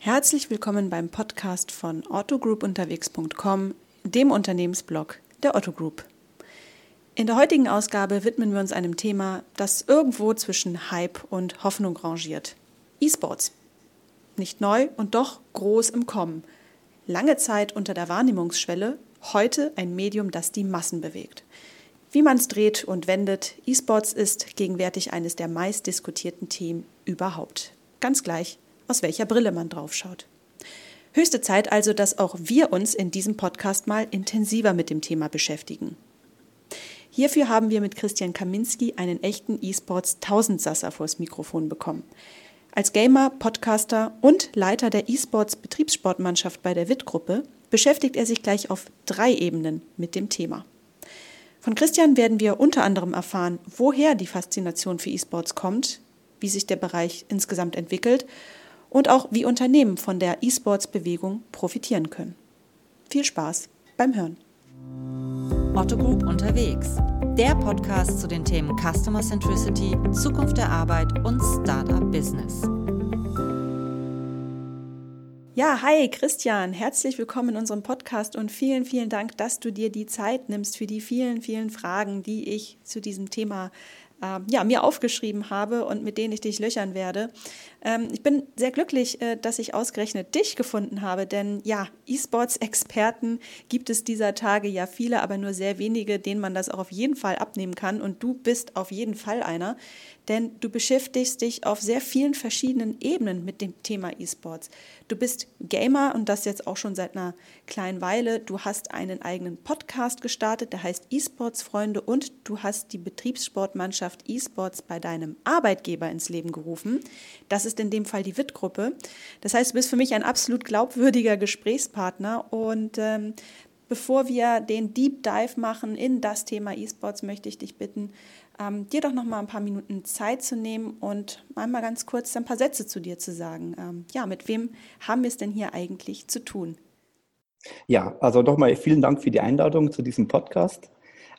Herzlich willkommen beim Podcast von ottogroupunterwegs.com, dem Unternehmensblog der Otto Group. In der heutigen Ausgabe widmen wir uns einem Thema, das irgendwo zwischen Hype und Hoffnung rangiert. E-Sports. Nicht neu und doch groß im Kommen. Lange Zeit unter der Wahrnehmungsschwelle, heute ein Medium, das die Massen bewegt. Wie man es dreht und wendet, E-Sports ist gegenwärtig eines der meistdiskutierten Themen überhaupt. Ganz gleich, aus welcher Brille man draufschaut. Höchste Zeit also, dass auch wir uns in diesem Podcast mal intensiver mit dem Thema beschäftigen. Hierfür haben wir mit Christian Kaminski einen echten E-Sports Tausendsasser vors Mikrofon bekommen. Als Gamer, Podcaster und Leiter der E-Sports Betriebssportmannschaft bei der WIT-Gruppe beschäftigt er sich gleich auf drei Ebenen mit dem Thema. Von Christian werden wir unter anderem erfahren, woher die Faszination für E-Sports kommt, wie sich der Bereich insgesamt entwickelt und auch wie Unternehmen von der E-Sports-Bewegung profitieren können. Viel Spaß beim Hören. Otto Group unterwegs. Der Podcast zu den Themen Customer Centricity, Zukunft der Arbeit und Startup Business. Ja, hi Christian, herzlich willkommen in unserem Podcast und vielen, vielen Dank, dass du dir die Zeit nimmst für die vielen, vielen Fragen, die ich zu diesem Thema äh, ja, mir aufgeschrieben habe und mit denen ich dich löchern werde. Ähm, ich bin sehr glücklich, äh, dass ich ausgerechnet dich gefunden habe, denn ja, E-Sports-Experten gibt es dieser Tage ja viele, aber nur sehr wenige, denen man das auch auf jeden Fall abnehmen kann. Und du bist auf jeden Fall einer, denn du beschäftigst dich auf sehr vielen verschiedenen Ebenen mit dem Thema E-Sports. Du bist Gamer und das jetzt auch schon seit einer kleinen Weile. Du hast einen eigenen Podcast gestartet, der heißt E-Sports Freunde und du hast die Betriebssportmannschaft E-Sports bei deinem Arbeitgeber ins Leben gerufen. Das ist in dem Fall die WIT-Gruppe. Das heißt, du bist für mich ein absolut glaubwürdiger Gesprächspartner und ähm, Bevor wir den Deep Dive machen in das Thema E-Sports, möchte ich dich bitten, ähm, dir doch noch mal ein paar Minuten Zeit zu nehmen und einmal ganz kurz ein paar Sätze zu dir zu sagen. Ähm, ja, mit wem haben wir es denn hier eigentlich zu tun? Ja, also nochmal vielen Dank für die Einladung zu diesem Podcast.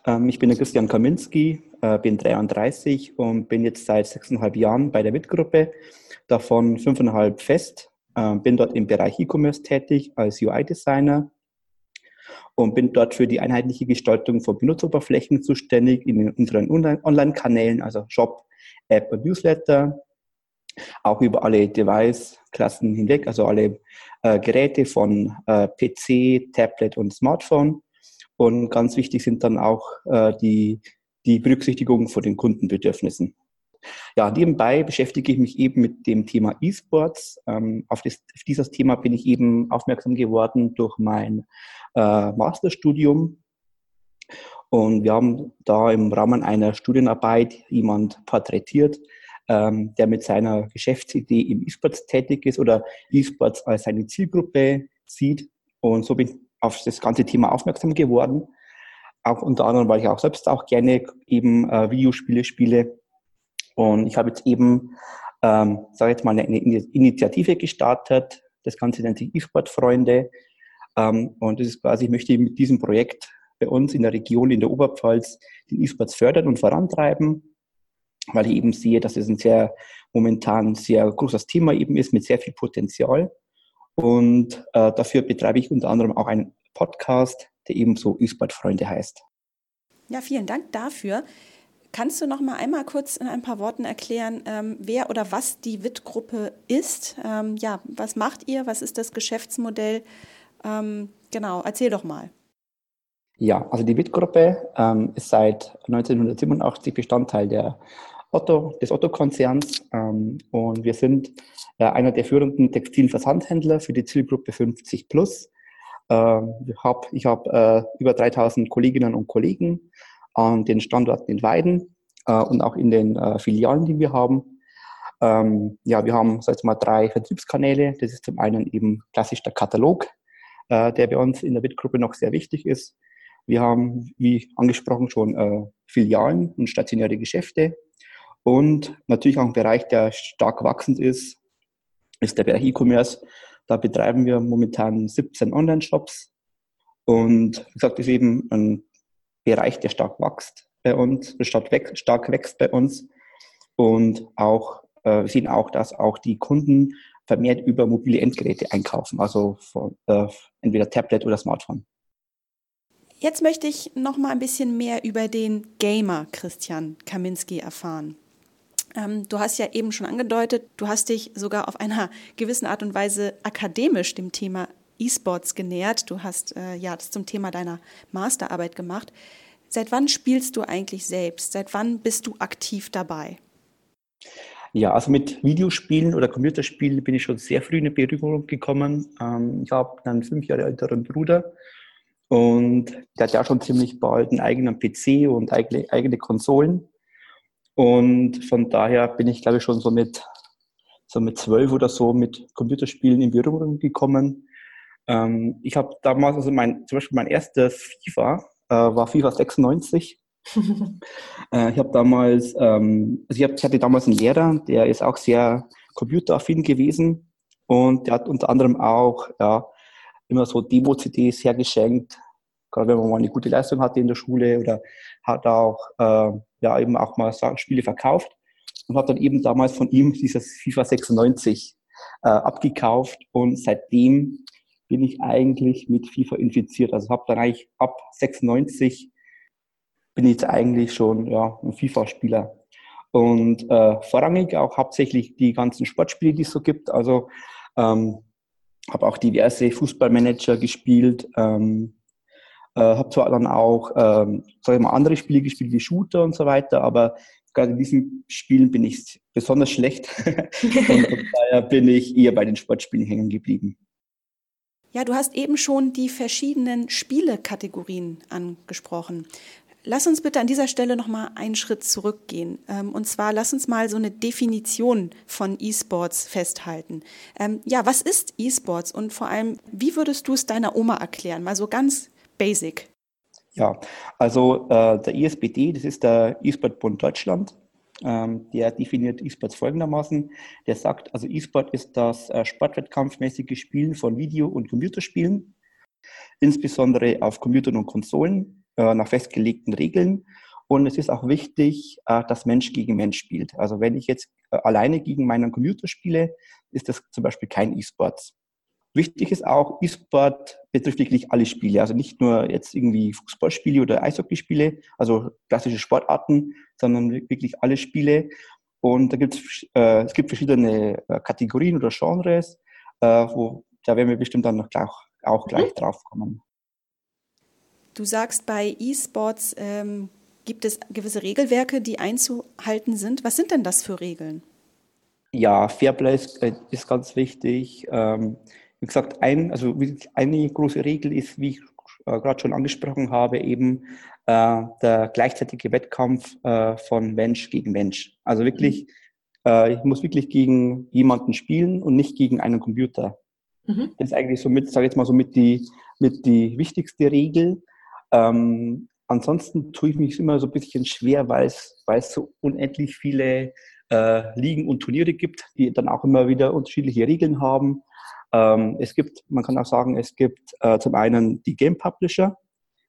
Ähm, ich bin der Christian Kaminski, äh, bin 33 und bin jetzt seit sechseinhalb Jahren bei der WIT-Gruppe, davon fünfeinhalb fest. Äh, bin dort im Bereich E-Commerce tätig als UI-Designer und bin dort für die einheitliche Gestaltung von Benutzeroberflächen zuständig in unseren Online-Kanälen, also Shop, App und Newsletter, auch über alle Device-Klassen hinweg, also alle äh, Geräte von äh, PC, Tablet und Smartphone. Und ganz wichtig sind dann auch äh, die, die Berücksichtigung von den Kundenbedürfnissen. Ja, nebenbei beschäftige ich mich eben mit dem Thema E-Sports. Ähm, auf, das, auf dieses Thema bin ich eben aufmerksam geworden durch mein äh, Masterstudium. Und wir haben da im Rahmen einer Studienarbeit jemand porträtiert, ähm, der mit seiner Geschäftsidee im E-Sports tätig ist oder E-Sports als seine Zielgruppe sieht. Und so bin auf das ganze Thema aufmerksam geworden. Auch unter anderem, weil ich auch selbst auch gerne eben äh, Videospiele spiele. Und ich habe jetzt eben, ähm, sage jetzt mal, eine Initiative gestartet. Das Ganze nennt sich E-Sport-Freunde. Ähm, und das ist quasi, ich möchte mit diesem Projekt bei uns in der Region, in der Oberpfalz, den E-Sports fördern und vorantreiben, weil ich eben sehe, dass es ein sehr momentan sehr großes Thema eben ist mit sehr viel Potenzial. Und äh, dafür betreibe ich unter anderem auch einen Podcast, der ebenso E-Sport-Freunde heißt. Ja, vielen Dank dafür. Kannst du noch mal einmal kurz in ein paar Worten erklären, ähm, wer oder was die WIT-Gruppe ist? Ähm, ja, was macht ihr? Was ist das Geschäftsmodell? Ähm, genau, erzähl doch mal. Ja, also die WIT-Gruppe ähm, ist seit 1987 Bestandteil der Otto, des Otto-Konzerns ähm, und wir sind einer der führenden Textilversandhändler für die Zielgruppe 50 plus. Ähm, ich habe ich hab, äh, über 3000 Kolleginnen und Kollegen an den Standorten in Weiden äh, und auch in den äh, Filialen, die wir haben. Ähm, ja, wir haben sag mal drei Vertriebskanäle. Das ist zum einen eben klassisch der Katalog, äh, der bei uns in der WIT-Gruppe noch sehr wichtig ist. Wir haben, wie angesprochen, schon äh, Filialen und stationäre Geschäfte. Und natürlich auch ein Bereich, der stark wachsend ist, ist der Bereich E-Commerce. Da betreiben wir momentan 17 Online-Shops. Und wie gesagt, ist eben ein Bereich, der stark wächst bei uns, stark, stark wächst bei uns. Und auch, äh, wir sehen auch, dass auch die Kunden vermehrt über mobile Endgeräte einkaufen, also von, äh, entweder Tablet oder Smartphone. Jetzt möchte ich noch mal ein bisschen mehr über den Gamer Christian Kaminski erfahren. Ähm, du hast ja eben schon angedeutet, du hast dich sogar auf einer gewissen Art und Weise akademisch dem Thema E-Sports genähert. Du hast äh, ja das zum Thema deiner Masterarbeit gemacht. Seit wann spielst du eigentlich selbst? Seit wann bist du aktiv dabei? Ja, also mit Videospielen oder Computerspielen bin ich schon sehr früh in Berührung gekommen. Ähm, ich habe einen fünf Jahre älteren Bruder und der hat ja schon ziemlich bald einen eigenen PC und eigene, eigene Konsolen. Und von daher bin ich, glaube ich, schon so mit, so mit zwölf oder so mit Computerspielen in Berührung gekommen. Ähm, ich habe damals, also mein, zum Beispiel mein erstes FIFA äh, war FIFA 96. äh, ich habe damals, ähm, also ich, hab, ich hatte damals einen Lehrer, der ist auch sehr computeraffin gewesen und der hat unter anderem auch ja, immer so Demo-CDs hergeschenkt, gerade wenn man mal eine gute Leistung hatte in der Schule oder hat auch äh, ja eben auch mal Spiele verkauft und habe dann eben damals von ihm dieses FIFA 96 äh, abgekauft und seitdem bin ich eigentlich mit FIFA infiziert. Also habe dann eigentlich ab 96 bin ich jetzt eigentlich schon ja, ein FIFA-Spieler. Und äh, vorrangig auch hauptsächlich die ganzen Sportspiele, die es so gibt. Also ähm, habe auch diverse Fußballmanager gespielt. Ähm, äh, habe zwar dann auch, ähm, sag ich mal, andere Spiele gespielt wie Shooter und so weiter, aber gerade in diesen Spielen bin ich besonders schlecht. und daher bin ich eher bei den Sportspielen hängen geblieben. Ja, du hast eben schon die verschiedenen Spielekategorien angesprochen. Lass uns bitte an dieser Stelle noch mal einen Schritt zurückgehen. Ähm, und zwar lass uns mal so eine Definition von E-Sports festhalten. Ähm, ja, was ist E-Sports und vor allem, wie würdest du es deiner Oma erklären? Mal so ganz basic. Ja, also äh, der ISBD, das ist der E-Sport-Bund Deutschland. Ähm, der definiert E-Sports folgendermaßen. Der sagt, also E-Sport ist das äh, sportwettkampfmäßige Spielen von Video- und Computerspielen, insbesondere auf Computern und Konsolen, äh, nach festgelegten Regeln. Und es ist auch wichtig, äh, dass Mensch gegen Mensch spielt. Also wenn ich jetzt äh, alleine gegen meinen Computer spiele, ist das zum Beispiel kein E-Sports. Wichtig ist auch, E-Sport betrifft wirklich alle Spiele, also nicht nur jetzt irgendwie Fußballspiele oder Eishockeyspiele, also klassische Sportarten, sondern wirklich alle Spiele. Und da gibt's, äh, es gibt verschiedene äh, Kategorien oder Genres, äh, wo da werden wir bestimmt dann noch gleich, auch gleich mhm. drauf kommen. Du sagst, bei E-Sports ähm, gibt es gewisse Regelwerke, die einzuhalten sind. Was sind denn das für Regeln? Ja, Fairplay ist, äh, ist ganz wichtig. Ähm, wie gesagt, ein, also eine große Regel ist, wie ich äh, gerade schon angesprochen habe, eben äh, der gleichzeitige Wettkampf äh, von Mensch gegen Mensch. Also wirklich, äh, ich muss wirklich gegen jemanden spielen und nicht gegen einen Computer. Mhm. Das ist eigentlich so mit, sage ich jetzt mal so mit die, mit die wichtigste Regel. Ähm, ansonsten tue ich mich immer so ein bisschen schwer, weil es, weil es so unendlich viele äh, Ligen und Turniere gibt, die dann auch immer wieder unterschiedliche Regeln haben. Ähm, es gibt, man kann auch sagen, es gibt äh, zum einen die Game Publisher,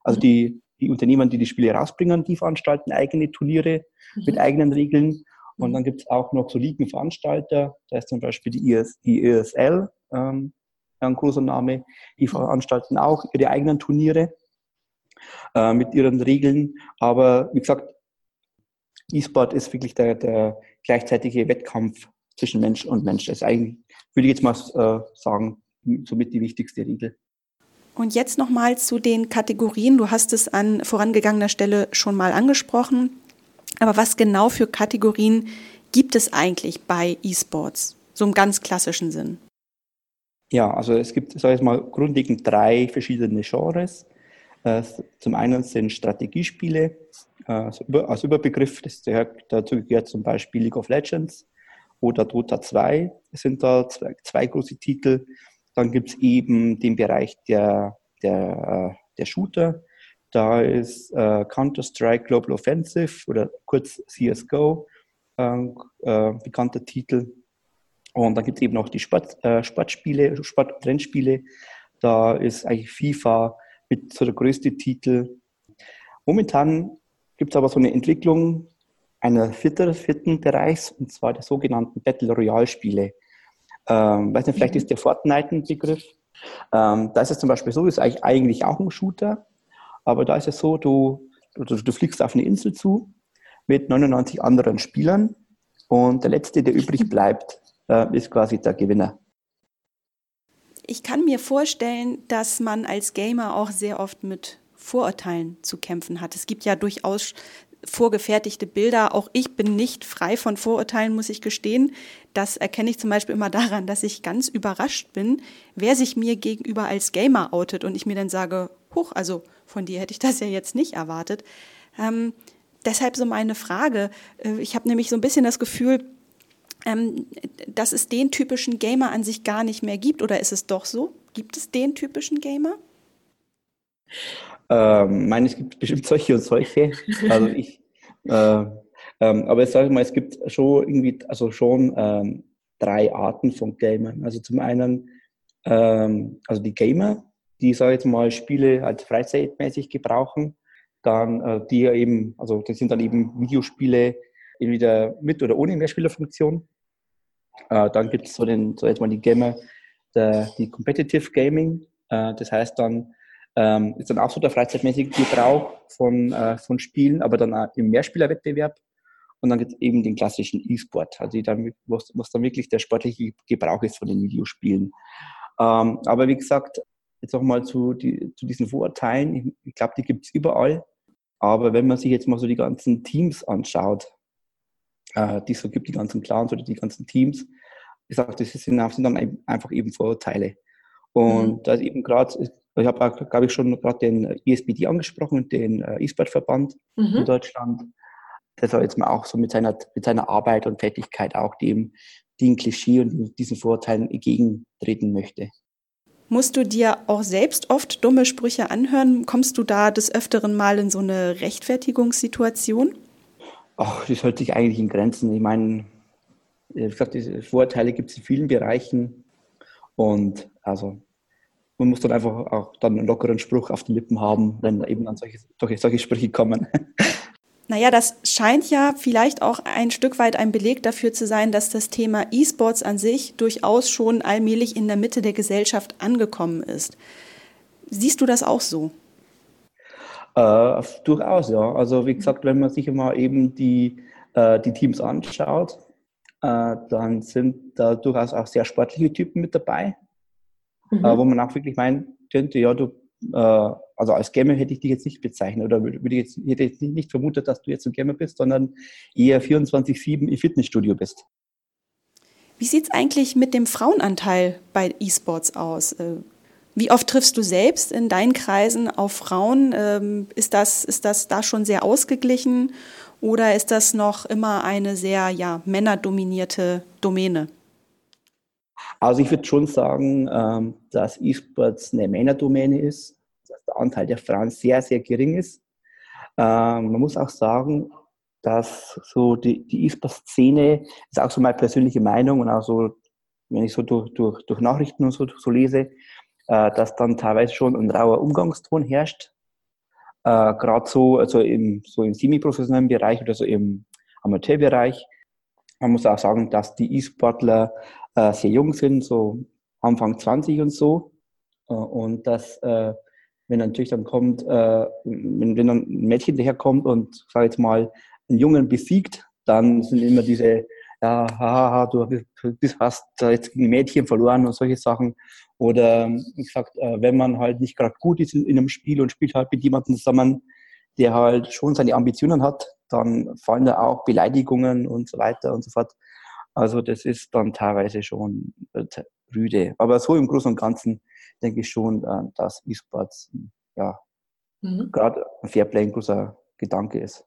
also mhm. die, die Unternehmen, die die Spiele rausbringen, die veranstalten eigene Turniere mhm. mit eigenen Regeln. Und mhm. dann gibt es auch noch so Ligenveranstalter, da ist zum Beispiel die, IS, die ESL, ähm, ein großer Name, die mhm. veranstalten auch ihre eigenen Turniere äh, mit ihren Regeln. Aber wie gesagt, E-Sport ist wirklich der, der gleichzeitige Wettkampf zwischen Mensch und Mensch. Das ist eigentlich würde ich jetzt mal äh, sagen, somit die wichtigste Regel. Und jetzt nochmal zu den Kategorien. Du hast es an vorangegangener Stelle schon mal angesprochen. Aber was genau für Kategorien gibt es eigentlich bei E-Sports? So im ganz klassischen Sinn. Ja, also es gibt, sage ich mal, grundlegend drei verschiedene Genres. Äh, zum einen sind Strategiespiele äh, als Überbegriff, das dazu gehört zum Beispiel League of Legends oder Dota 2 sind da zwei, zwei große Titel. Dann gibt es eben den Bereich der, der, äh, der Shooter. Da ist äh, Counter-Strike Global Offensive oder kurz CSGO äh, äh, bekannter Titel. Und dann gibt es eben noch die Sport, äh, Sportspiele, Sport- Rennspiele. Da ist eigentlich FIFA mit so der größte Titel. Momentan gibt es aber so eine Entwicklung, einer vierten, vierten Bereichs, und zwar der sogenannten Battle Royale Spiele. Ähm, weiß nicht, vielleicht ist der Fortnite ein Begriff. Ähm, da ist es zum Beispiel so, ist eigentlich, auch ein Shooter, aber da ist es so, du, du, du fliegst auf eine Insel zu mit 99 anderen Spielern und der letzte, der übrig bleibt, äh, ist quasi der Gewinner. Ich kann mir vorstellen, dass man als Gamer auch sehr oft mit Vorurteilen zu kämpfen hat. Es gibt ja durchaus vorgefertigte Bilder. Auch ich bin nicht frei von Vorurteilen, muss ich gestehen. Das erkenne ich zum Beispiel immer daran, dass ich ganz überrascht bin, wer sich mir gegenüber als Gamer outet und ich mir dann sage, huch, also von dir hätte ich das ja jetzt nicht erwartet. Ähm, deshalb so meine Frage. Äh, ich habe nämlich so ein bisschen das Gefühl, ähm, dass es den typischen Gamer an sich gar nicht mehr gibt. Oder ist es doch so? Gibt es den typischen Gamer? Ähm, meine, es gibt bestimmt solche und solche. Also ich, äh, ähm, aber ich sage mal, es gibt schon irgendwie, also schon ähm, drei Arten von Gamern. Also zum einen, ähm, also die Gamer, die, sage ich jetzt mal, Spiele als freizeitmäßig gebrauchen. Dann äh, die eben, also das sind dann eben Videospiele entweder mit oder ohne Mehrspielerfunktion. Äh, dann gibt es so den, so jetzt mal die Gamer, der, die Competitive Gaming. Äh, das heißt dann, ähm, ist dann auch so der freizeitmäßige Gebrauch von, äh, von Spielen, aber dann auch im Mehrspielerwettbewerb. Und dann gibt es eben den klassischen E-Sport, also dann, was, was dann wirklich der sportliche Gebrauch ist von den Videospielen. Ähm, aber wie gesagt, jetzt auch mal zu, die, zu diesen Vorurteilen, ich, ich glaube, die gibt es überall. Aber wenn man sich jetzt mal so die ganzen Teams anschaut, äh, die es so gibt, die ganzen Clans oder die ganzen Teams, ich sage, das sind, sind dann einfach eben Vorurteile. Und mhm. da ist eben gerade, ich habe, glaube ich, schon gerade den ESBD angesprochen, den äh, E-Sport-Verband mhm. in Deutschland, der soll jetzt mal auch so mit seiner, mit seiner Arbeit und Tätigkeit auch dem, dem Klischee und diesen Vorurteilen entgegentreten möchte. Musst du dir auch selbst oft dumme Sprüche anhören? Kommst du da des Öfteren mal in so eine Rechtfertigungssituation? Ach, das hält sich eigentlich in Grenzen. Ich meine, wie gesagt, diese Vorurteile gibt es in vielen Bereichen. Und also man muss dann einfach auch dann einen lockeren Spruch auf den Lippen haben, wenn eben dann solche, solche, solche Sprüche kommen. Naja, das scheint ja vielleicht auch ein Stück weit ein Beleg dafür zu sein, dass das Thema E-Sports an sich durchaus schon allmählich in der Mitte der Gesellschaft angekommen ist. Siehst du das auch so? Äh, durchaus, ja. Also wie gesagt, wenn man sich mal eben die, äh, die Teams anschaut, äh, dann sind da durchaus auch sehr sportliche Typen mit dabei mhm. äh, wo man auch wirklich meinen könnte, ja, du, äh, also als Gamer hätte ich dich jetzt nicht bezeichnet oder würde ich jetzt, hätte jetzt nicht vermutet, dass du jetzt ein Gamer bist, sondern eher 24-7 im Fitnessstudio bist. Wie sieht es eigentlich mit dem Frauenanteil bei E-Sports aus? Äh, wie oft triffst du selbst in deinen Kreisen auf Frauen? Ähm, ist das, ist das da schon sehr ausgeglichen oder ist das noch immer eine sehr ja, männerdominierte Domäne? Also ich würde schon sagen, ähm, dass E-Sports eine Männerdomäne ist, dass der Anteil der Frauen sehr, sehr gering ist. Ähm, man muss auch sagen, dass so die, E-Sport-Szene ist auch so meine persönliche Meinung und auch so, wenn ich so durch, durch, durch Nachrichten und so, so lese, äh, dass dann teilweise schon ein rauer Umgangston herrscht. Äh, Gerade so, also im, so im semi-professionellen Bereich oder so im Amateurbereich. Man muss auch sagen, dass die E-Sportler äh, sehr jung sind, so Anfang 20 und so. Äh, und dass, äh, wenn natürlich dann kommt, äh, wenn, wenn dann ein Mädchen daherkommt und, sag jetzt mal, einen Jungen besiegt, dann sind immer diese, ja, haha, du hast jetzt gegen Mädchen verloren und solche Sachen. Oder, wie gesagt, äh, wenn man halt nicht gerade gut ist in einem Spiel und spielt halt mit jemandem zusammen, der halt schon seine Ambitionen hat, dann fallen da auch Beleidigungen und so weiter und so fort. Also das ist dann teilweise schon äh, rüde. Aber so im Großen und Ganzen denke ich schon, äh, dass E-Sports ja mhm. gerade ein Fairplay ein großer Gedanke ist.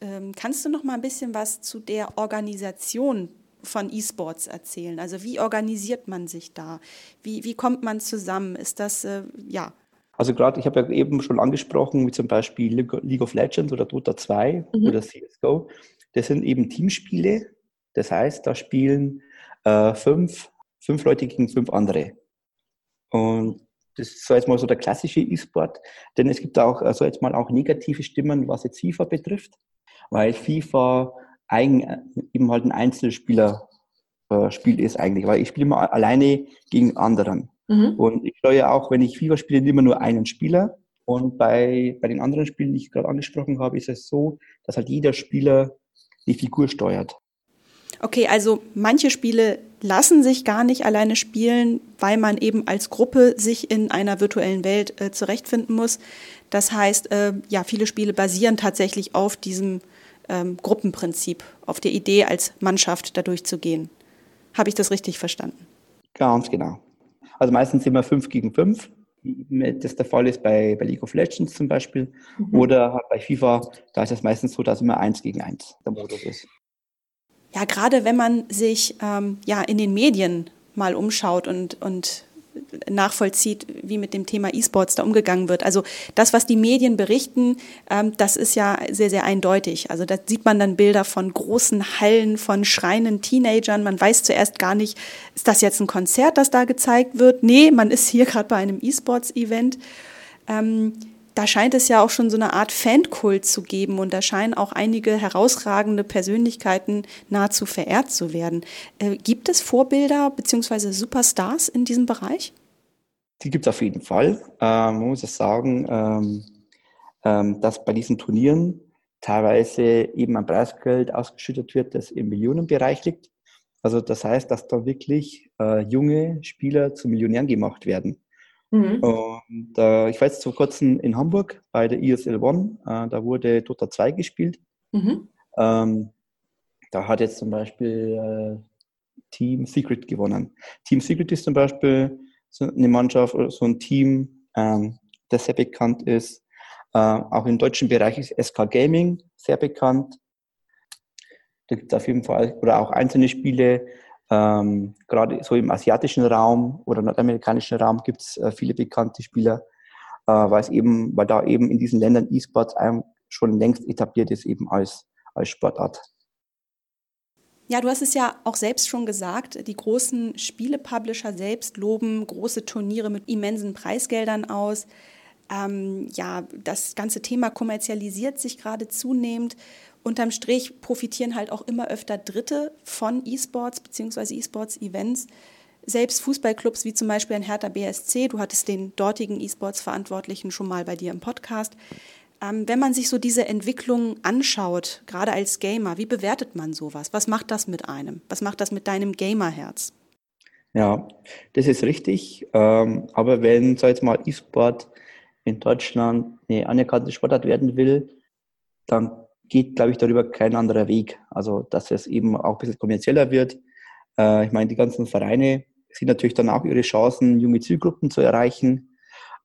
Ähm, kannst du noch mal ein bisschen was zu der Organisation von E-Sports erzählen? Also wie organisiert man sich da? Wie, wie kommt man zusammen? Ist das, äh, ja. Also gerade, ich habe ja eben schon angesprochen, wie zum Beispiel League of Legends oder Dota 2 mhm. oder CSGO. Das sind eben Teamspiele, das heißt, da spielen äh, fünf, fünf Leute gegen fünf andere. Und das ist so jetzt mal so der klassische E-Sport, denn es gibt auch, also jetzt mal auch negative Stimmen, was jetzt FIFA betrifft, weil FIFA eigen, eben halt ein Einzelspieler äh, ist eigentlich, weil ich spiele immer alleine gegen anderen. Mhm. Und ich steuere auch, wenn ich FIFA spiele, immer nur einen Spieler. Und bei, bei den anderen Spielen, die ich gerade angesprochen habe, ist es so, dass halt jeder Spieler die Figur steuert. Okay, also manche Spiele lassen sich gar nicht alleine spielen, weil man eben als Gruppe sich in einer virtuellen Welt äh, zurechtfinden muss. Das heißt, äh, ja, viele Spiele basieren tatsächlich auf diesem ähm, Gruppenprinzip, auf der Idee, als Mannschaft da durchzugehen. Habe ich das richtig verstanden? Ganz genau. Also meistens immer fünf gegen fünf, wie das der Fall ist bei, bei League of Legends zum Beispiel. Mhm. Oder bei FIFA, da ist es meistens so, dass immer eins gegen eins der Modus ist. Ja, gerade wenn man sich ähm, ja in den Medien mal umschaut und, und nachvollzieht, wie mit dem Thema E-Sports da umgegangen wird. Also das, was die Medien berichten, ähm, das ist ja sehr, sehr eindeutig. Also da sieht man dann Bilder von großen Hallen, von schreienden Teenagern. Man weiß zuerst gar nicht, ist das jetzt ein Konzert, das da gezeigt wird? Nee, man ist hier gerade bei einem E-Sports-Event. Ähm, da scheint es ja auch schon so eine Art Fankult zu geben und da scheinen auch einige herausragende Persönlichkeiten nahezu verehrt zu werden. Äh, gibt es Vorbilder bzw. Superstars in diesem Bereich? Die gibt es auf jeden Fall. Ähm, man muss es sagen, ähm, ähm, dass bei diesen Turnieren teilweise eben ein Preisgeld ausgeschüttet wird, das im Millionenbereich liegt. Also das heißt, dass da wirklich äh, junge Spieler zu Millionären gemacht werden. Mhm. Und äh, ich war jetzt vor kurzem in Hamburg bei der ESL One, äh, da wurde Dota 2 gespielt. Mhm. Ähm, da hat jetzt zum Beispiel äh, Team Secret gewonnen. Team Secret ist zum Beispiel so eine Mannschaft oder so ein Team, ähm, das sehr bekannt ist. Äh, auch im deutschen Bereich ist SK Gaming sehr bekannt. Da gibt es auf jeden Fall, oder auch einzelne Spiele, ähm, gerade so im asiatischen Raum oder nordamerikanischen Raum gibt es äh, viele bekannte Spieler, äh, weil es eben, weil da eben in diesen Ländern E-Sports schon längst etabliert ist, eben als, als Sportart. Ja, du hast es ja auch selbst schon gesagt, die großen Spielepublisher selbst loben große Turniere mit immensen Preisgeldern aus. Ähm, ja, das ganze Thema kommerzialisiert sich gerade zunehmend unterm Strich profitieren halt auch immer öfter Dritte von E-Sports bzw. E-Sports-Events. Selbst Fußballclubs wie zum Beispiel ein Hertha BSC, du hattest den dortigen E-Sports-Verantwortlichen schon mal bei dir im Podcast. Ähm, wenn man sich so diese Entwicklung anschaut, gerade als Gamer, wie bewertet man sowas? Was macht das mit einem? Was macht das mit deinem Gamerherz? Ja, das ist richtig. Ähm, aber wenn, sag jetzt mal, E-Sport in Deutschland eine anerkannte Sportart werden will, dann geht, glaube ich, darüber kein anderer Weg. Also, dass es eben auch ein bisschen kommerzieller wird. Äh, ich meine, die ganzen Vereine sehen natürlich dann auch ihre Chancen, junge Zielgruppen zu erreichen.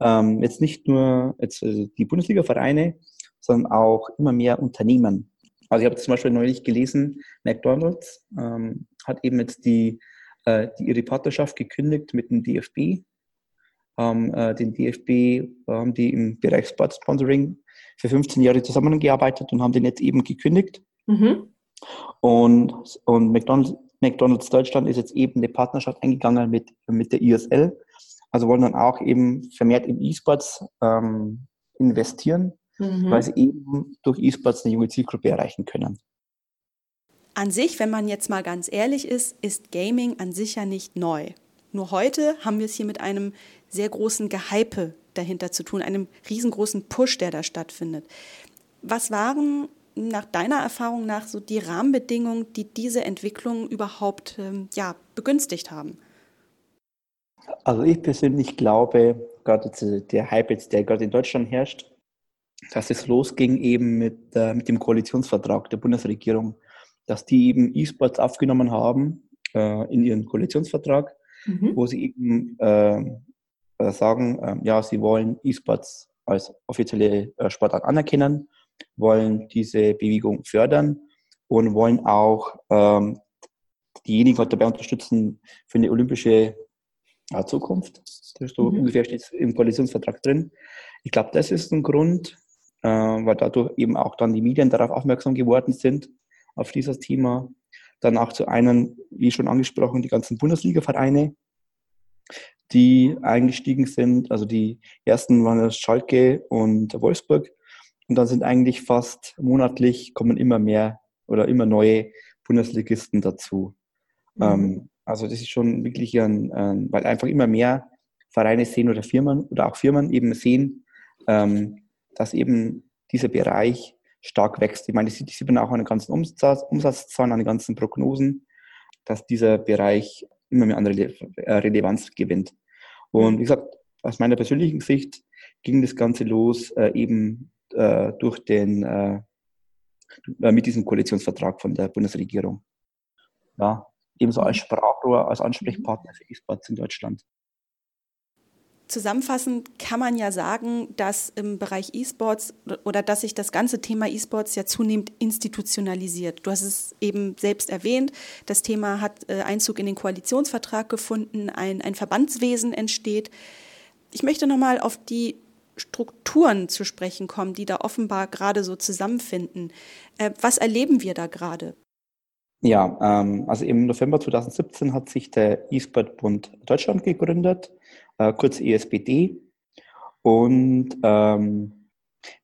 Ähm, jetzt nicht nur jetzt, also die Bundesliga-Vereine, sondern auch immer mehr Unternehmen. Also ich habe zum Beispiel neulich gelesen, McDonald's ähm, hat eben jetzt die, äh, die, ihre Partnerschaft gekündigt mit dem DFB. Ähm, äh, den DFB haben die im Bereich Sportsponsoring für 15 Jahre zusammengearbeitet und haben den jetzt eben gekündigt. Mhm. Und, und McDonald's, McDonald's Deutschland ist jetzt eben eine Partnerschaft eingegangen mit, mit der ISL. Also wollen dann auch eben vermehrt in E-Sports ähm, investieren, mhm. weil sie eben durch E-Sports eine junge Zielgruppe erreichen können. An sich, wenn man jetzt mal ganz ehrlich ist, ist Gaming an sich ja nicht neu. Nur heute haben wir es hier mit einem sehr großen Gehype dahinter zu tun, einem riesengroßen Push, der da stattfindet. Was waren nach deiner Erfahrung nach so die Rahmenbedingungen, die diese Entwicklung überhaupt ähm, ja, begünstigt haben? Also ich persönlich glaube, gerade der Hype jetzt, der gerade in Deutschland herrscht, dass es losging eben mit, äh, mit dem Koalitionsvertrag der Bundesregierung, dass die eben E-Sports aufgenommen haben äh, in ihren Koalitionsvertrag, mhm. wo sie eben äh, äh, sagen, äh, ja, sie wollen E-Sports als offizielle äh, Sportart anerkennen, wollen diese Bewegung fördern und wollen auch ähm, diejenigen halt dabei unterstützen für eine olympische ja, Zukunft. Das so mhm. ungefähr steht im Koalitionsvertrag drin. Ich glaube, das ist ein Grund, äh, weil dadurch eben auch dann die Medien darauf aufmerksam geworden sind, auf dieses Thema. Dann auch zu einem, wie schon angesprochen, die ganzen Bundesliga-Vereine, die eingestiegen sind. Also die ersten waren das Schalke und Wolfsburg. Und dann sind eigentlich fast monatlich kommen immer mehr oder immer neue Bundesligisten dazu. Mhm. Ähm, also das ist schon wirklich ein, ein, weil einfach immer mehr Vereine sehen oder Firmen oder auch Firmen eben sehen, ähm, dass eben dieser Bereich stark wächst. Ich meine, das sieht man auch an den ganzen Umsatz, Umsatzzahlen, an den ganzen Prognosen, dass dieser Bereich immer mehr an Rele äh, Relevanz gewinnt. Und wie gesagt, aus meiner persönlichen Sicht ging das Ganze los äh, eben äh, durch den, äh, äh mit diesem Koalitionsvertrag von der Bundesregierung. Ja, ebenso als Sprachrohr, als Ansprechpartner für E-Sports in Deutschland. Zusammenfassend kann man ja sagen, dass im Bereich E-Sports oder dass sich das ganze Thema E-Sports ja zunehmend institutionalisiert. Du hast es eben selbst erwähnt. Das Thema hat äh, Einzug in den Koalitionsvertrag gefunden, ein, ein Verbandswesen entsteht. Ich möchte nochmal auf die Strukturen zu sprechen kommen, die da offenbar gerade so zusammenfinden. Äh, was erleben wir da gerade? Ja, ähm, also im November 2017 hat sich der E-Sport-Bund Deutschland gegründet, äh, kurz ESBD. Und ähm,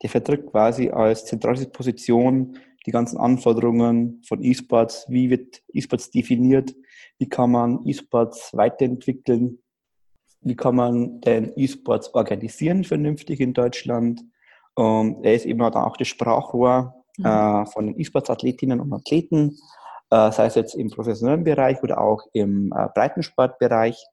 der vertritt quasi als zentrale Position die ganzen Anforderungen von E-Sports. Wie wird E-Sports definiert? Wie kann man E-Sports weiterentwickeln? Wie kann man denn E-Sports organisieren vernünftig in Deutschland? Und er ist eben auch das Sprachrohr mhm. äh, von den E-Sports-Athletinnen und Athleten sei es jetzt im professionellen Bereich oder auch im äh, Breitensportbereich.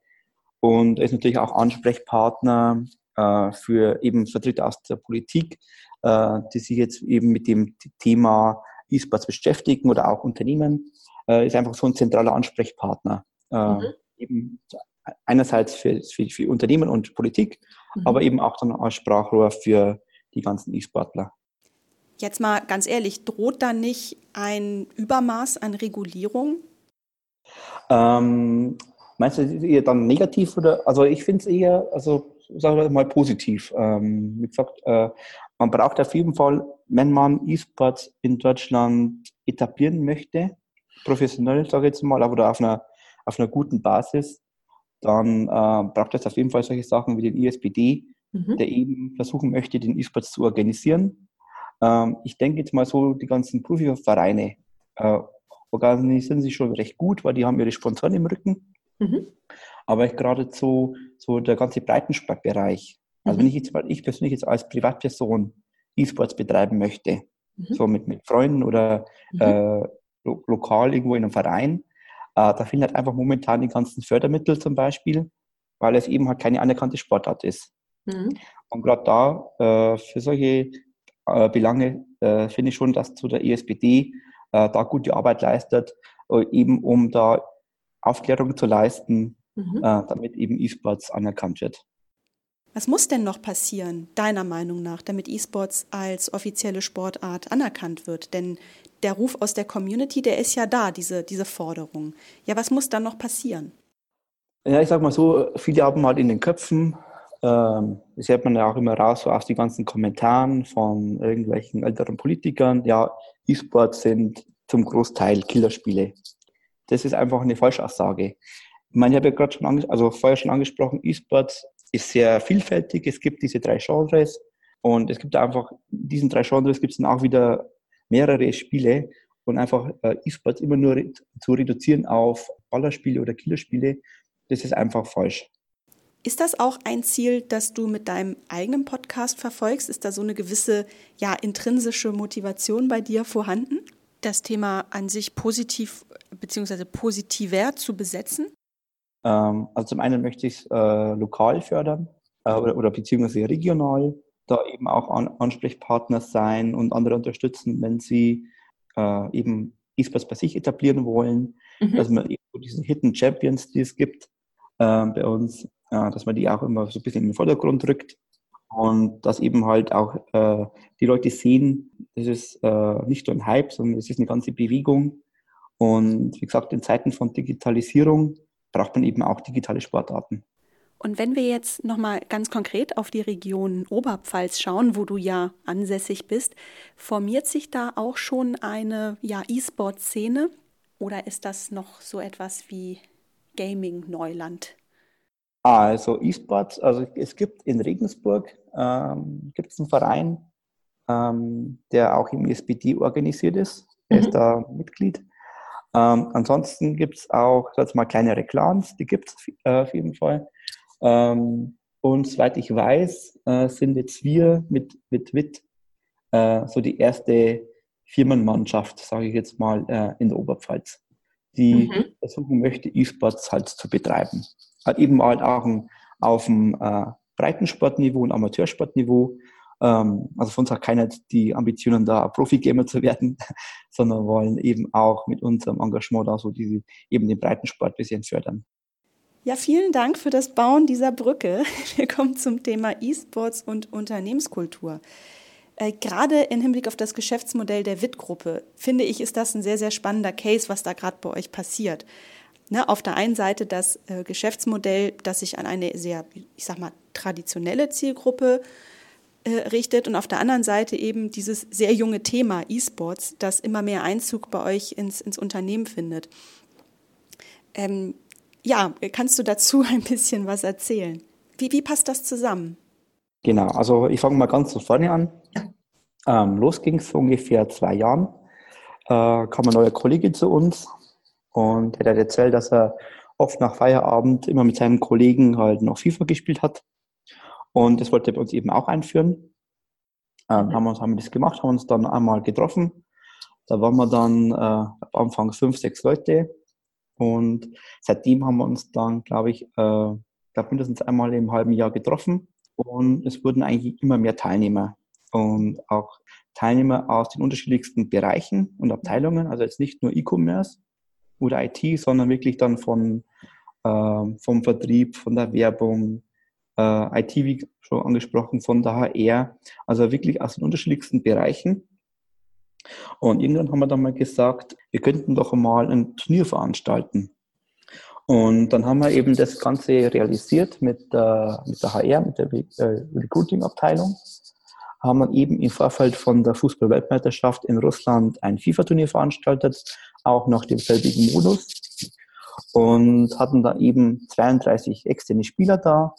Und er ist natürlich auch Ansprechpartner äh, für eben Vertreter aus der Politik, die sich jetzt eben mit dem Thema E-Sports beschäftigen oder auch Unternehmen. ist einfach so ein zentraler Ansprechpartner. Mhm. Eben einerseits für, für, für, Unternehmen und Politik, mhm. aber eben auch dann als Sprachrohr für die ganzen E-Sportler. Jetzt mal ganz ehrlich, droht da nicht ein Übermaß an Regulierung? Ähm, meinst du eher dann negativ oder? Also ich finde es eher, also sagen wir mal positiv. Ähm, wie gesagt, äh, man braucht auf jeden Fall, wenn man E-Sports in Deutschland etablieren möchte, professionell, sage ich jetzt mal, aber auf einer, auf einer guten Basis, dann äh, braucht es auf jeden Fall solche Sachen wie den ISBD, mhm. der eben versuchen möchte, den E-Sports zu organisieren ähm, ich denke jetzt mal so, die ganzen Profivereine äh, organisieren sich schon recht gut, weil die haben ihre Sponsoren im Rücken. Mhm. Aber ich gerade so, so der ganze Breitensportbereich, also mhm. wenn ich jetzt mal, ich persönlich jetzt als Privatperson E-Sports betreiben möchte, mhm. so mit, mit Freunden oder mhm. äh, lo lokal irgendwo in einem Verein, äh, da fehlen halt einfach momentan die ganzen Fördermittel zum Beispiel, weil es eben halt keine anerkannte Sportart ist. Mhm. Und gerade da, äh, für solche äh, Belange äh, finde ich schon, dass zu der ESPD äh, da gute Arbeit leistet, äh, eben um da Aufklärung zu leisten, mhm. Äh, damit eben E-Sports anerkannt wird. Was muss denn noch passieren, deiner Meinung nach, damit E-Sports als offizielle Sportart anerkannt wird? Denn der Ruf aus der Community, der ist ja da, diese, diese Forderung. Ja, was muss dann noch passieren? Ja, ich sag mal so, viele haben halt in den Köpfen, ähm, das hört man ja auch immer raus, so aus den ganzen Kommentaren von irgendwelchen älteren Politikern. Ja, E-Sports sind zum Großteil Killerspiele. Das ist einfach eine Falschaussage. Ich meine, ich habe ja gerade schon, also vorher schon angesprochen, E-Sports ist sehr vielfältig. Es gibt diese drei Genres und es gibt einfach, in diesen drei Genres gibt es dann auch wieder mehrere Spiele und einfach äh, E-Sports immer nur zu reduzieren auf Ballerspiele oder Killerspiele, das ist einfach falsch. Ist das auch ein Ziel, das du mit deinem eigenen Podcast verfolgst? Ist da so eine gewisse, ja, intrinsische Motivation bei dir vorhanden, das Thema an sich positiv bzw. positiver zu besetzen? Ähm, also zum einen möchte ich es äh, lokal fördern äh, oder, oder beziehungsweise regional, da eben auch an, Ansprechpartner sein und andere unterstützen, wenn sie äh, eben E-Sports bei sich etablieren wollen, mhm. dass man eben diesen Hidden Champions, die es gibt, äh, bei uns ja, dass man die auch immer so ein bisschen in den Vordergrund rückt und dass eben halt auch äh, die Leute sehen, das ist äh, nicht nur ein Hype, sondern es ist eine ganze Bewegung. Und wie gesagt, in Zeiten von Digitalisierung braucht man eben auch digitale Sportarten. Und wenn wir jetzt nochmal ganz konkret auf die Region Oberpfalz schauen, wo du ja ansässig bist, formiert sich da auch schon eine ja, E-Sport-Szene oder ist das noch so etwas wie Gaming-Neuland? Also E-Sports, also es gibt in Regensburg ähm, gibt es einen Verein, ähm, der auch im ESPD organisiert ist. Er mhm. ist da Mitglied. Ähm, ansonsten gibt es auch jetzt mal kleinere Clans, die gibt es äh, auf jeden Fall. Ähm, und soweit ich weiß, äh, sind jetzt wir mit, mit WIT äh, so die erste Firmenmannschaft, sage ich jetzt mal, äh, in der Oberpfalz, die mhm. versuchen möchte, E-Sports halt zu betreiben. Halt eben halt auch ein, auf dem äh, Breitensportniveau und Amateursportniveau. Ähm, also von uns hat keiner die Ambitionen, da Profi-Gamer zu werden, sondern wollen eben auch mit unserem Engagement da so diese, eben den Breitensport ein bisschen fördern. Ja, vielen Dank für das Bauen dieser Brücke. Wir kommen zum Thema E-Sports und Unternehmenskultur. Äh, gerade im Hinblick auf das Geschäftsmodell der WIT-Gruppe, finde ich, ist das ein sehr, sehr spannender Case, was da gerade bei euch passiert. Ne, auf der einen Seite das äh, Geschäftsmodell, das sich an eine sehr, ich sag mal, traditionelle Zielgruppe äh, richtet und auf der anderen Seite eben dieses sehr junge Thema E-Sports, das immer mehr Einzug bei euch ins, ins Unternehmen findet. Ähm, ja, kannst du dazu ein bisschen was erzählen? Wie, wie passt das zusammen? Genau, also ich fange mal ganz von vorne an. Ähm, los ging es vor ungefähr zwei Jahren. Äh, kam ein neuer Kollege zu uns und der hat erzählt, dass er oft nach Feierabend immer mit seinen Kollegen halt noch FIFA gespielt hat. Und das wollte er bei uns eben auch einführen. Ähm, haben, wir, haben wir das gemacht, haben uns dann einmal getroffen. Da waren wir dann äh, am Anfang fünf, sechs Leute und seitdem haben wir uns dann, glaube ich, äh, glaub mindestens einmal im halben Jahr getroffen. Und es wurden eigentlich immer mehr Teilnehmer und auch Teilnehmer aus den unterschiedlichsten Bereichen und Abteilungen. Also jetzt nicht nur E-Commerce oder IT, sondern wirklich dann von, äh, vom Vertrieb, von der Werbung, äh, IT, wie schon angesprochen, von der HR. Also wirklich aus den unterschiedlichsten Bereichen. Und irgendwann haben wir dann mal gesagt, wir könnten doch mal ein Turnier veranstalten. Und dann haben wir eben das Ganze realisiert mit, äh, mit der HR, mit der äh, Recruiting-Abteilung. Haben wir eben im Vorfeld von der Fußball-Weltmeisterschaft in Russland ein FIFA-Turnier veranstaltet, auch nach demselbigen Modus. Und hatten da eben 32 externe Spieler da.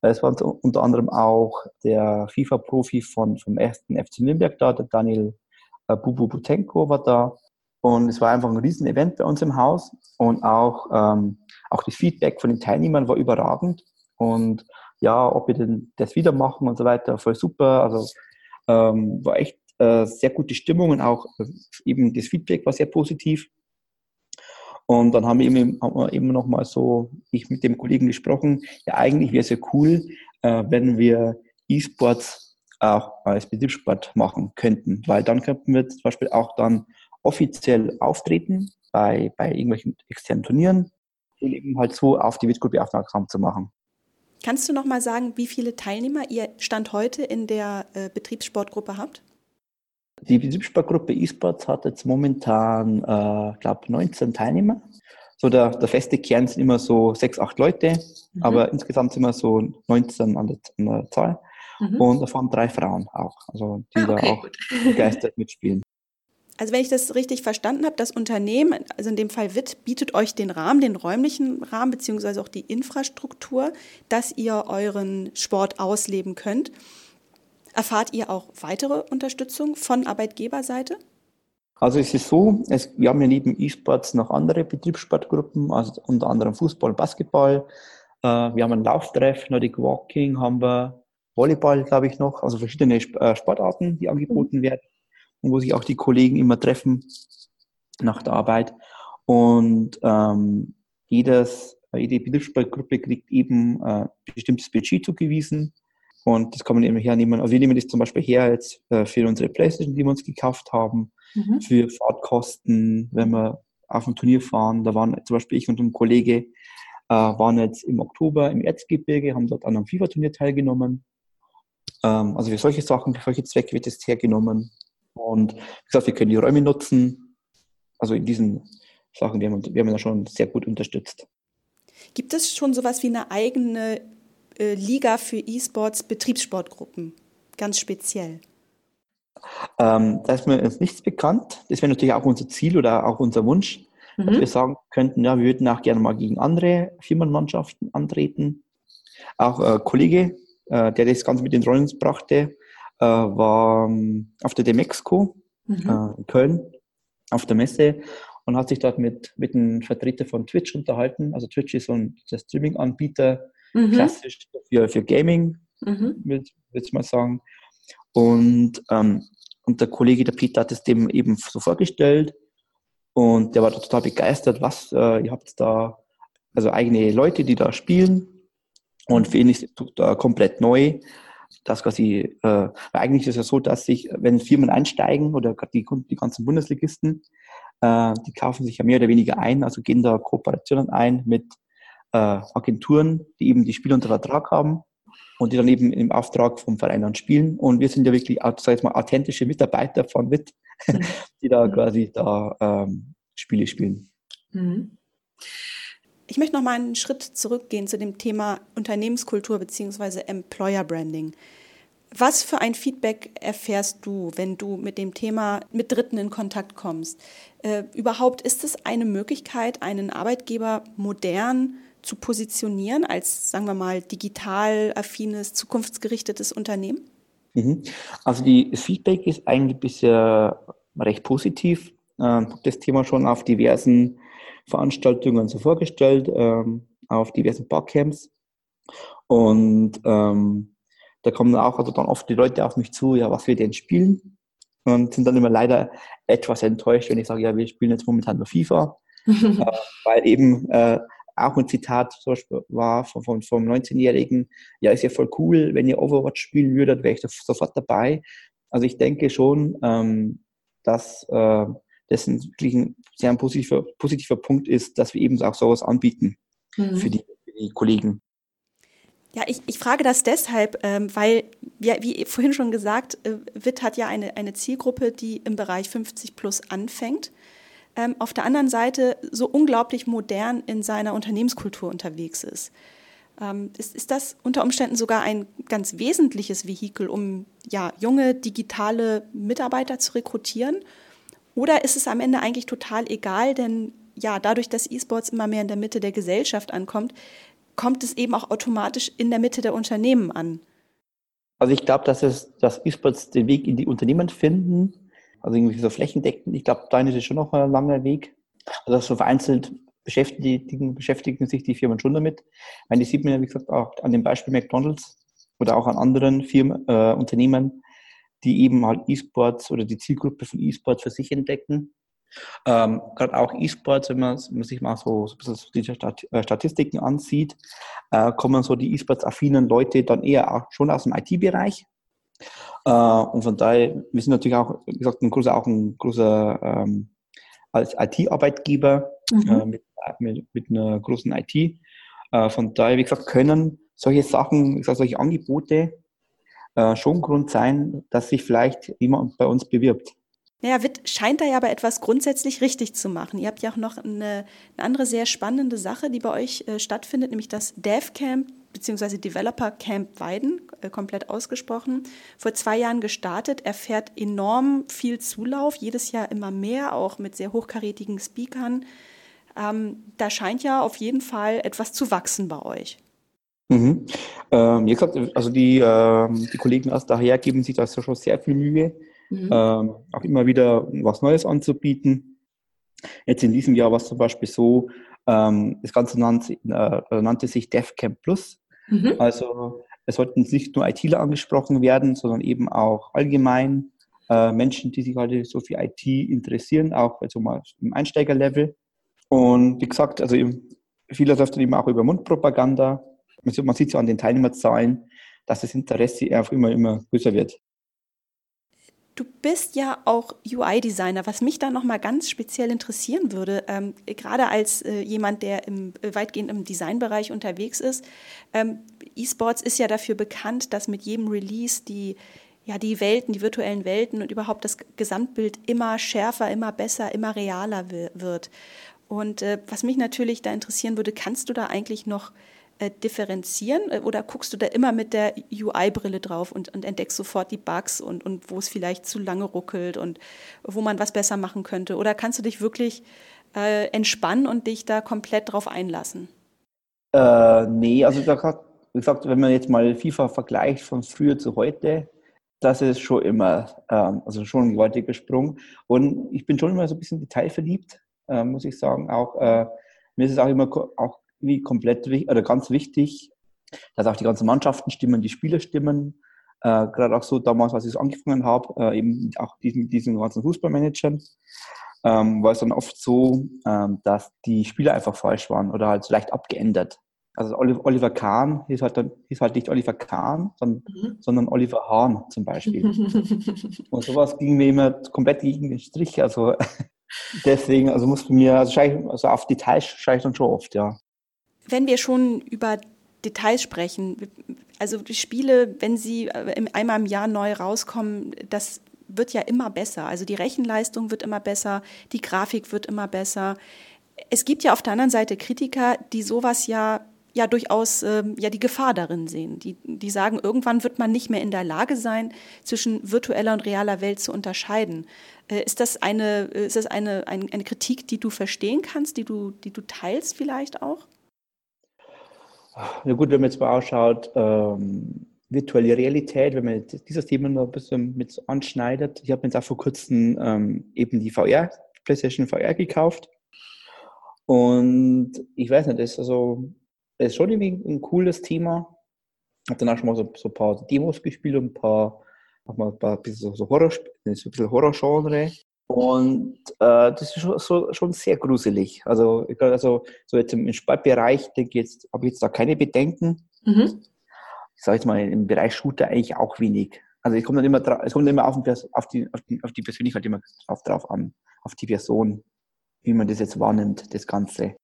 Es war unter anderem auch der FIFA-Profi von, vom ersten FC Nürnberg da, der Daniel äh, Bubu Butenko war da. Und es war einfach ein Riesenevent bei uns im Haus. Und auch, ähm, auch das Feedback von den Teilnehmern war überragend. Und ja, ob wir denn das wieder machen und so weiter, voll super. Also ähm, war echt äh, sehr gute Stimmung und auch äh, eben das Feedback war sehr positiv. Und dann haben wir eben, haben wir eben nochmal so, ich mit dem Kollegen gesprochen, ja eigentlich wäre es ja cool, äh, wenn wir E-Sports auch als Betriebssport machen könnten, weil dann könnten wir zum Beispiel auch dann offiziell auftreten bei, bei irgendwelchen externen Turnieren und eben halt so auf die Wettgruppe aufmerksam zu machen. Kannst du noch mal sagen, wie viele Teilnehmer ihr Stand heute in der äh, Betriebssportgruppe habt? Die Betriebssportgruppe eSports hat jetzt momentan, äh, glaube 19 Teilnehmer. So der, der feste Kern sind immer so sechs, acht Leute, mhm. aber insgesamt sind wir so 19 an der, an der Zahl. Mhm. Und davon drei Frauen auch, also die ah, okay, da auch gut. begeistert mitspielen. Also wenn ich das richtig verstanden habe, das Unternehmen, also in dem Fall WIT, bietet euch den Rahmen, den räumlichen Rahmen beziehungsweise auch die Infrastruktur, dass ihr euren Sport ausleben könnt. Erfahrt ihr auch weitere Unterstützung von Arbeitgeberseite? Also es ist so, es, wir haben ja neben E-Sports noch andere Betriebssportgruppen, also unter anderem Fußball, Basketball. Äh, wir haben ein Lauftreff, Nordic Walking haben wir, Volleyball, glaube ich, noch, also verschiedene äh, Sportarten, die angeboten mhm. werden und wo sich auch die Kollegen immer treffen nach der Arbeit. Und ähm, jedes, jede Betriebssportgruppe kriegt eben äh, bestimmtes Budget zugewiesen. Und das kann man eben hernehmen. Also wir nehmen das zum Beispiel her jetzt äh, für unsere Playstation, die wir uns gekauft haben, mhm. für Fahrtkosten, wenn wir auf ein Turnier fahren. Da waren zum Beispiel ich und ein Kollege äh, waren jetzt im Oktober im Erzgebirge, haben dort an einem FIFA-Turnier teilgenommen. Ähm, also für solche Sachen, für solche Zwecke wird es hergenommen. Und wie gesagt, wir können die Räume nutzen. Also in diesen Sachen, wir haben, wir da schon sehr gut unterstützt. Gibt es schon sowas wie eine eigene äh, Liga für E-Sports Betriebssportgruppen? Ganz speziell. Ähm, da ist mir jetzt nichts bekannt. Das wäre natürlich auch unser Ziel oder auch unser Wunsch, mhm. dass wir sagen könnten, ja, wir würden auch gerne mal gegen andere Firmenmannschaften antreten. Auch äh, Kollege äh, der das Ganze mit den Rollen brachte, äh, war ähm, auf der Demexco mhm. Äh, in Köln auf der Messe und hat sich dort mit, mit einem Vertreter von Twitch unterhalten. Also Twitch ist so ein Streaming-Anbieter, mhm. klassisch für, für Gaming, mhm. würde ich mal sagen. Und, ähm, und der Kollege, der Peter, hat es dem eben so vorgestellt und der war total begeistert, was, äh, ihr habt da also eigene Leute, die da spielen und für ihn ist es da komplett neu dass quasi, äh, eigentlich ist es ja so, dass sich, wenn Firmen einsteigen oder die, die ganzen Bundesligisten, äh, die kaufen sich ja mehr oder weniger ein, also gehen da Kooperationen ein mit äh, Agenturen, die eben die Spiele unter Vertrag haben und die dann eben im Auftrag vom Verein dann spielen. Und wir sind ja wirklich, sag ich mal, authentische Mitarbeiter von WIT, die da quasi da ähm, Spiele spielen. Mhm. Ich möchte noch mal einen Schritt zurückgehen zu dem Thema Unternehmenskultur bzw. Employer Branding. Was für ein Feedback erfährst du, wenn du mit dem Thema mit Dritten in Kontakt kommst? Äh, überhaupt ist es eine Möglichkeit, einen Arbeitgeber modern zu positionieren als, sagen wir mal, digital affines, zukunftsgerichtetes Unternehmen? Mhm. Also die, das Feedback ist eigentlich bisher recht positiv. Ähm, das Thema schon auf diversen Veranstaltungen so vorgestellt, ähm, auf diversen Barcamps. Und ähm, da kommen auch also dann oft die Leute auf mich zu, ja, was wir denn spielen. Und sind dann immer leider etwas enttäuscht, wenn ich sage, ja, wir spielen jetzt momentan nur FIFA. äh, weil eben äh, auch ein Zitat zum Beispiel war vom, vom, vom 19-Jährigen, ja, ist ja voll cool, wenn ihr Overwatch spielen würdet, wäre ich sofort dabei. Also ich denke schon, ähm, dass äh, das wirklich ein sehr positiver, positiver Punkt ist, dass wir eben auch sowas anbieten mhm. für, die, für, die, Kollegen. Ja, ich, ich frage das deshalb, ähm, weil, ja, wie vorhin schon gesagt, äh, WIT hat ja eine, eine Zielgruppe, die im Bereich 50 plus anfängt. Ähm, auf der anderen Seite so unglaublich modern in seiner Unternehmenskultur unterwegs ist. Ähm, ist, ist das unter Umständen sogar ein ganz wesentliches Vehikel, um ja, junge digitale Mitarbeiter zu rekrutieren? Oder ist es am Ende eigentlich total egal, denn ja, dadurch, dass E-Sports immer mehr in der Mitte der Gesellschaft ankommt, kommt es eben auch automatisch in der Mitte der Unternehmen an. Also ich glaube, dass es, dass E-Sports den Weg in die Unternehmen finden, also irgendwie so flächendeckend. Ich glaube, da ist es schon noch ein langer Weg. Also so vereinzelt beschäftigen, beschäftigen sich die Firmen schon damit. Ich meine, die sieht man ja, wie gesagt, auch an dem Beispiel McDonalds oder auch an anderen Firmen, äh, Unternehmen, die eben halt E-Sports oder die Zielgruppe von E-Sports für sich entdecken. Ähm, Gerade auch E-Sports, wenn man, wenn man, sich mal so, so ein bisschen die äh, Statistiken ansieht, äh, kommen so die E-Sports-affinen Leute dann eher auch schon aus dem IT-Bereich. Äh, und von daher, wir sind natürlich auch, wie gesagt, ein großer, auch ein großer ähm, als IT-Arbeitgeber mhm. äh, mit, mit, mit, einer großen IT. Äh, von daher, wie gesagt, können solche Sachen, ich sage, solche Angebote äh, schon Grund sein, dass sich vielleicht jemand bei uns bewirbt. Naja, WIT scheint da ja aber etwas grundsätzlich richtig zu machen. Ihr habt ja auch noch eine, eine andere sehr spannende Sache, die bei euch äh, stattfindet, nämlich das DevCamp bzw. Developer Camp Weiden, äh, komplett ausgesprochen. Vor zwei Jahren gestartet, erfährt enorm viel Zulauf, jedes Jahr immer mehr, auch mit sehr hochkarätigen Speakern. Ähm, da scheint ja auf jeden Fall etwas zu wachsen bei euch. Mhm. Ähm, wie gesagt, also die, äh, die Kollegen aus daher geben sich da schon sehr viel Mühe, mhm. ähm, auch immer wieder was Neues anzubieten. Jetzt in diesem Jahr war es zum Beispiel so, ähm, das Ganze nannte, äh, nannte sich DevCamp Plus. Mhm. Also es sollten nicht nur ITler angesprochen werden, sondern eben auch allgemein äh, Menschen, die sich halt so für IT interessieren, auch also mal im Einsteigerlevel. Und wie gesagt, also vieles läuft eben auch über Mundpropaganda man sieht ja an den Teilnehmerzahlen, dass das Interesse einfach immer, immer größer wird. Du bist ja auch UI-Designer, was mich da nochmal ganz speziell interessieren würde, ähm, gerade als äh, jemand, der im, äh, weitgehend im Designbereich unterwegs ist. Ähm, E-Sports ist ja dafür bekannt, dass mit jedem Release die, ja, die Welten, die virtuellen Welten und überhaupt das Gesamtbild immer schärfer, immer besser, immer realer wird. Und äh, was mich natürlich da interessieren würde, kannst du da eigentlich noch äh, differenzieren äh, oder guckst du da immer mit der UI-Brille drauf und, und, entdeckst sofort die Bugs und, und wo es vielleicht zu lange ruckelt und wo man was besser machen könnte? Oder kannst du dich wirklich äh, entspannen und dich da komplett drauf einlassen? Äh, nee, also da hat, wie gesagt, wenn man jetzt mal FIFA vergleicht von früher zu heute, das ist schon immer, ähm, also schon ein gewaltiger Sprung. Und ich bin schon immer so ein bisschen detailverliebt. äh, muss ich sagen. Auch äh, mir ist es auch immer auch wie komplett oder ganz wichtig, dass auch die ganzen Mannschaften stimmen, die Spieler stimmen. Äh, Gerade auch so damals, als ich so angefangen habe, äh, eben auch diesen, diesen ganzen Fußballmanagern, ähm, war es dann oft so, ähm, dass die Spieler einfach falsch waren oder halt leicht abgeändert. Also Oliver Kahn hieß halt, dann, hieß halt nicht Oliver Kahn, sondern, mhm. sondern Oliver Hahn zum Beispiel. und sowas ging mir immer komplett gegen den Strich. Also deswegen, also muss mir, also, also auf Details schaue ich dann schon oft, ja. Wenn wir schon über Details sprechen, also die Spiele, wenn sie äh, einmal im Jahr neu rauskommen, das wird ja immer besser. Also die Rechenleistung wird immer besser, die Grafik wird immer besser. Es gibt ja auf der anderen Seite Kritiker, die sowas ja ja durchaus äh, ja die Gefahr darin sehen. Die, die sagen, irgendwann wird man nicht mehr in der Lage sein, zwischen virtueller und realer Welt zu unterscheiden. Äh, ist das eine, ist das eine, eine, eine Kritik, die du verstehen kannst, die du, die du teilst vielleicht auch? Ja gut, wenn man jetzt mal ausschaut, ähm, virtuelle Realität, wenn man dieses Thema noch ein bisschen mit anschneidet. Ich habe mir jetzt auch vor kurzem ähm, eben die VR, PlayStation VR gekauft. Und ich weiß nicht, das ist also das ist schon irgendwie ein cooles Thema. Habe dann auch schon mal so, so ein paar Demos gespielt und ein paar, auch mal ein paar bisschen so, Horror, so ein bisschen Horror-Genre. Und äh, das ist schon, so, schon sehr gruselig. Also, also so jetzt im Sportbereich, jetzt, habe ich jetzt da keine Bedenken. Mhm. Ich sage jetzt mal, im Bereich Shooter eigentlich auch wenig. Also ich komme dann immer, es kommt immer auf, auf, die, auf, die, auf die Persönlichkeit immer drauf, drauf an, auf die Person, wie man das jetzt wahrnimmt, das Ganze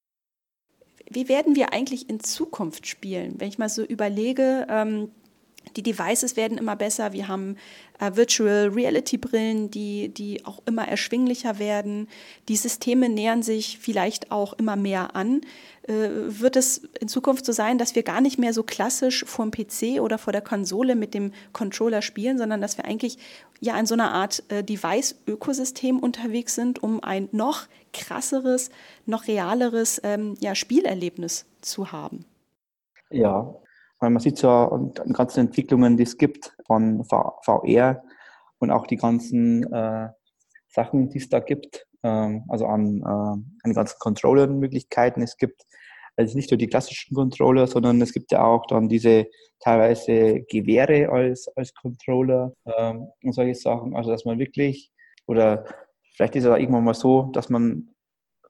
wie werden wir eigentlich in Zukunft spielen? Wenn ich mal so überlege, ähm, die Devices werden immer besser. Wir haben äh, Virtual Reality Brillen, die, die auch immer erschwinglicher werden. Die Systeme nähern sich vielleicht auch immer mehr an. Äh, wird es in Zukunft so sein, dass wir gar nicht mehr so klassisch vor dem PC oder vor der Konsole mit dem Controller spielen, sondern dass wir eigentlich ja in so einer Art äh, Device-Ökosystem unterwegs sind, um ein noch krasseres, noch realeres ähm, ja, Spielerlebnis zu haben? Ja, weil man sieht ja den ganzen Entwicklungen, die es gibt von VR und auch die ganzen äh, Sachen, die es da gibt, ähm, also an, äh, an ganzen Controller-Möglichkeiten. Es gibt also nicht nur die klassischen Controller, sondern es gibt ja auch dann diese teilweise Gewehre als, als Controller ähm, und solche Sachen. Also dass man wirklich, oder vielleicht ist es auch irgendwann mal so, dass man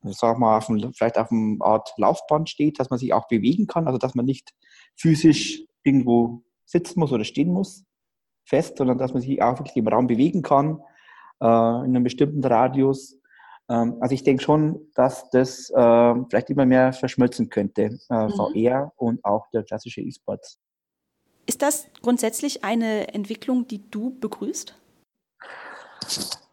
sag mal, auf einem, vielleicht auf einer Art Laufband steht, dass man sich auch bewegen kann, also dass man nicht physisch irgendwo sitzen muss oder stehen muss, fest, sondern dass man sich auch wirklich im Raum bewegen kann, äh, in einem bestimmten Radius. Ähm, also ich denke schon, dass das äh, vielleicht immer mehr verschmelzen könnte, äh, mhm. VR und auch der klassische E-Sports. Ist das grundsätzlich eine Entwicklung, die du begrüßt?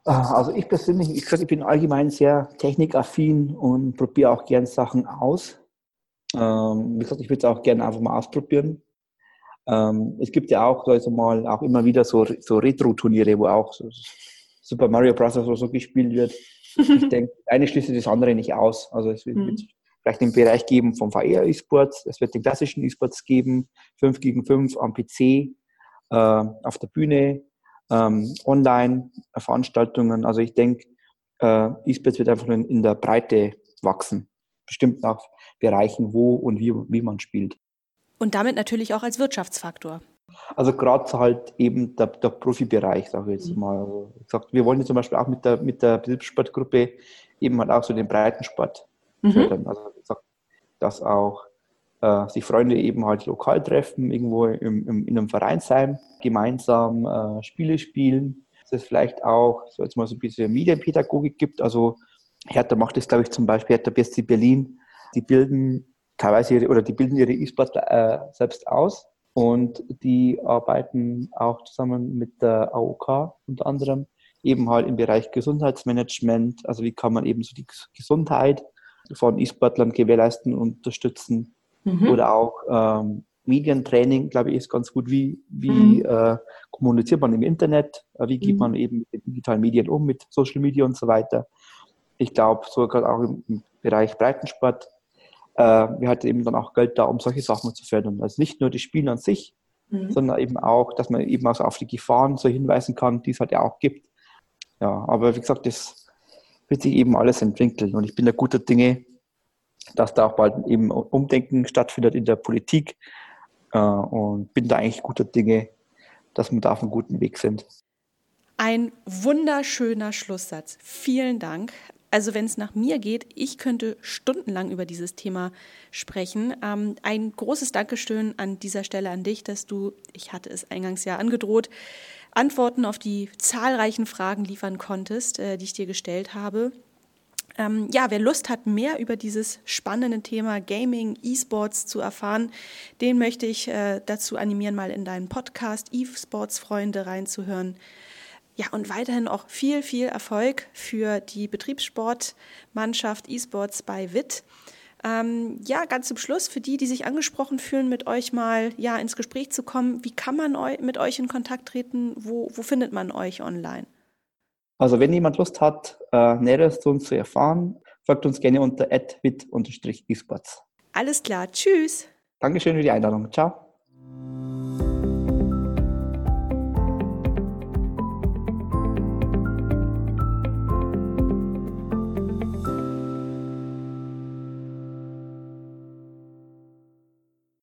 Ah, also ich persönlich, ich, ich bin allgemein sehr technikaffin und probiere auch gern Sachen aus. Ähm, wie gesagt, ich würde es auch gerne einfach mal ausprobieren. Ähm, es gibt ja auch, also mal, auch immer wieder so, so Retro-Turniere, wo auch so Super Mario Bros. oder so gespielt wird. Ich denke, eine schließt das andere nicht aus. Also es wird, mhm. vielleicht den Bereich geben vom VR-E-Sports, es wird den klassischen E-Sports geben, 5 gegen 5 am PC, äh, auf der Bühne, ähm, Online-Veranstaltungen. Also ich denke, äh, E-Sports wird einfach in, in der Breite wachsen. Bestimmt nach Bereichen, wo und wie, wie man spielt. Und damit natürlich auch als Wirtschaftsfaktor. Also gerade halt eben der, der Profibereich, sage ich jetzt mhm. mal. Also, gesagt, wir wollen ja zum Beispiel auch mit der, mit der Betriebssportgruppe eben halt auch so den Breitensport mhm. fördern. Also gesagt, dass auch äh, sich Freunde eben halt lokal treffen, irgendwo im, im, in einem Vereinsheim, gemeinsam äh, Spiele spielen. Dass es vielleicht auch so jetzt mal so ein bisschen Medienpädagogik gibt. Also Hertha macht das, glaube ich, zum Beispiel Hertha BSC Berlin. Die bilden teilweise ihre, oder die bilden ihre E-Sport äh, selbst aus und die arbeiten auch zusammen mit der AOK unter anderem eben halt im Bereich Gesundheitsmanagement. Also wie kann man eben so die Gesundheit von E-Sportlern gewährleisten und unterstützen Mhm. Oder auch ähm, Medientraining, glaube ich, ist ganz gut. Wie, wie mhm. äh, kommuniziert man im Internet? Äh, wie geht mhm. man eben mit den digitalen Medien um, mit Social Media und so weiter? Ich glaube, so gerade auch im, im, Bereich Breitensport, äh, wir hatten eben dann auch Geld da, um solche Sachen zu fördern. Also nicht nur die Spiele an sich, mhm. sondern eben auch, dass man eben auch auf die Gefahren so hinweisen kann, die es halt ja auch gibt. Ja, aber wie gesagt, das wird sich eben alles entwickeln. Und ich bin da guter Dinge, dass da auch bald eben Umdenken stattfindet in der Politik äh, und bin da eigentlich guter Dinge, dass wir da auf einem guten Weg sind. Ein wunderschöner Schlusssatz. Vielen Dank. Also wenn es nach mir geht, ich könnte stundenlang über dieses Thema sprechen. Ähm, ein großes Dankeschön an dieser Stelle an dich, dass du, ich hatte es eingangs ja angedroht, Antworten auf die zahlreichen Fragen liefern konntest, äh, die ich dir gestellt habe. Ähm, ja, wer Lust hat, mehr über dieses spannende Thema Gaming, E-Sports zu erfahren, den möchte ich äh, dazu animieren, mal in deinen Podcast E-Sports-Freunde reinzuhören. Ja, und weiterhin auch viel, viel Erfolg für die Betriebssportmannschaft E-Sports bei WIT. Ähm, ja, ganz zum Schluss, für die, die sich angesprochen fühlen, mit euch mal ja, ins Gespräch zu kommen, wie kann man eu mit euch in Kontakt treten? Wo, wo findet man euch online? Also wenn jemand Lust hat, äh, Näheres zu uns zu erfahren, folgt uns gerne unter adwit-esports. Alles klar, tschüss. Dankeschön für die Einladung. Ciao.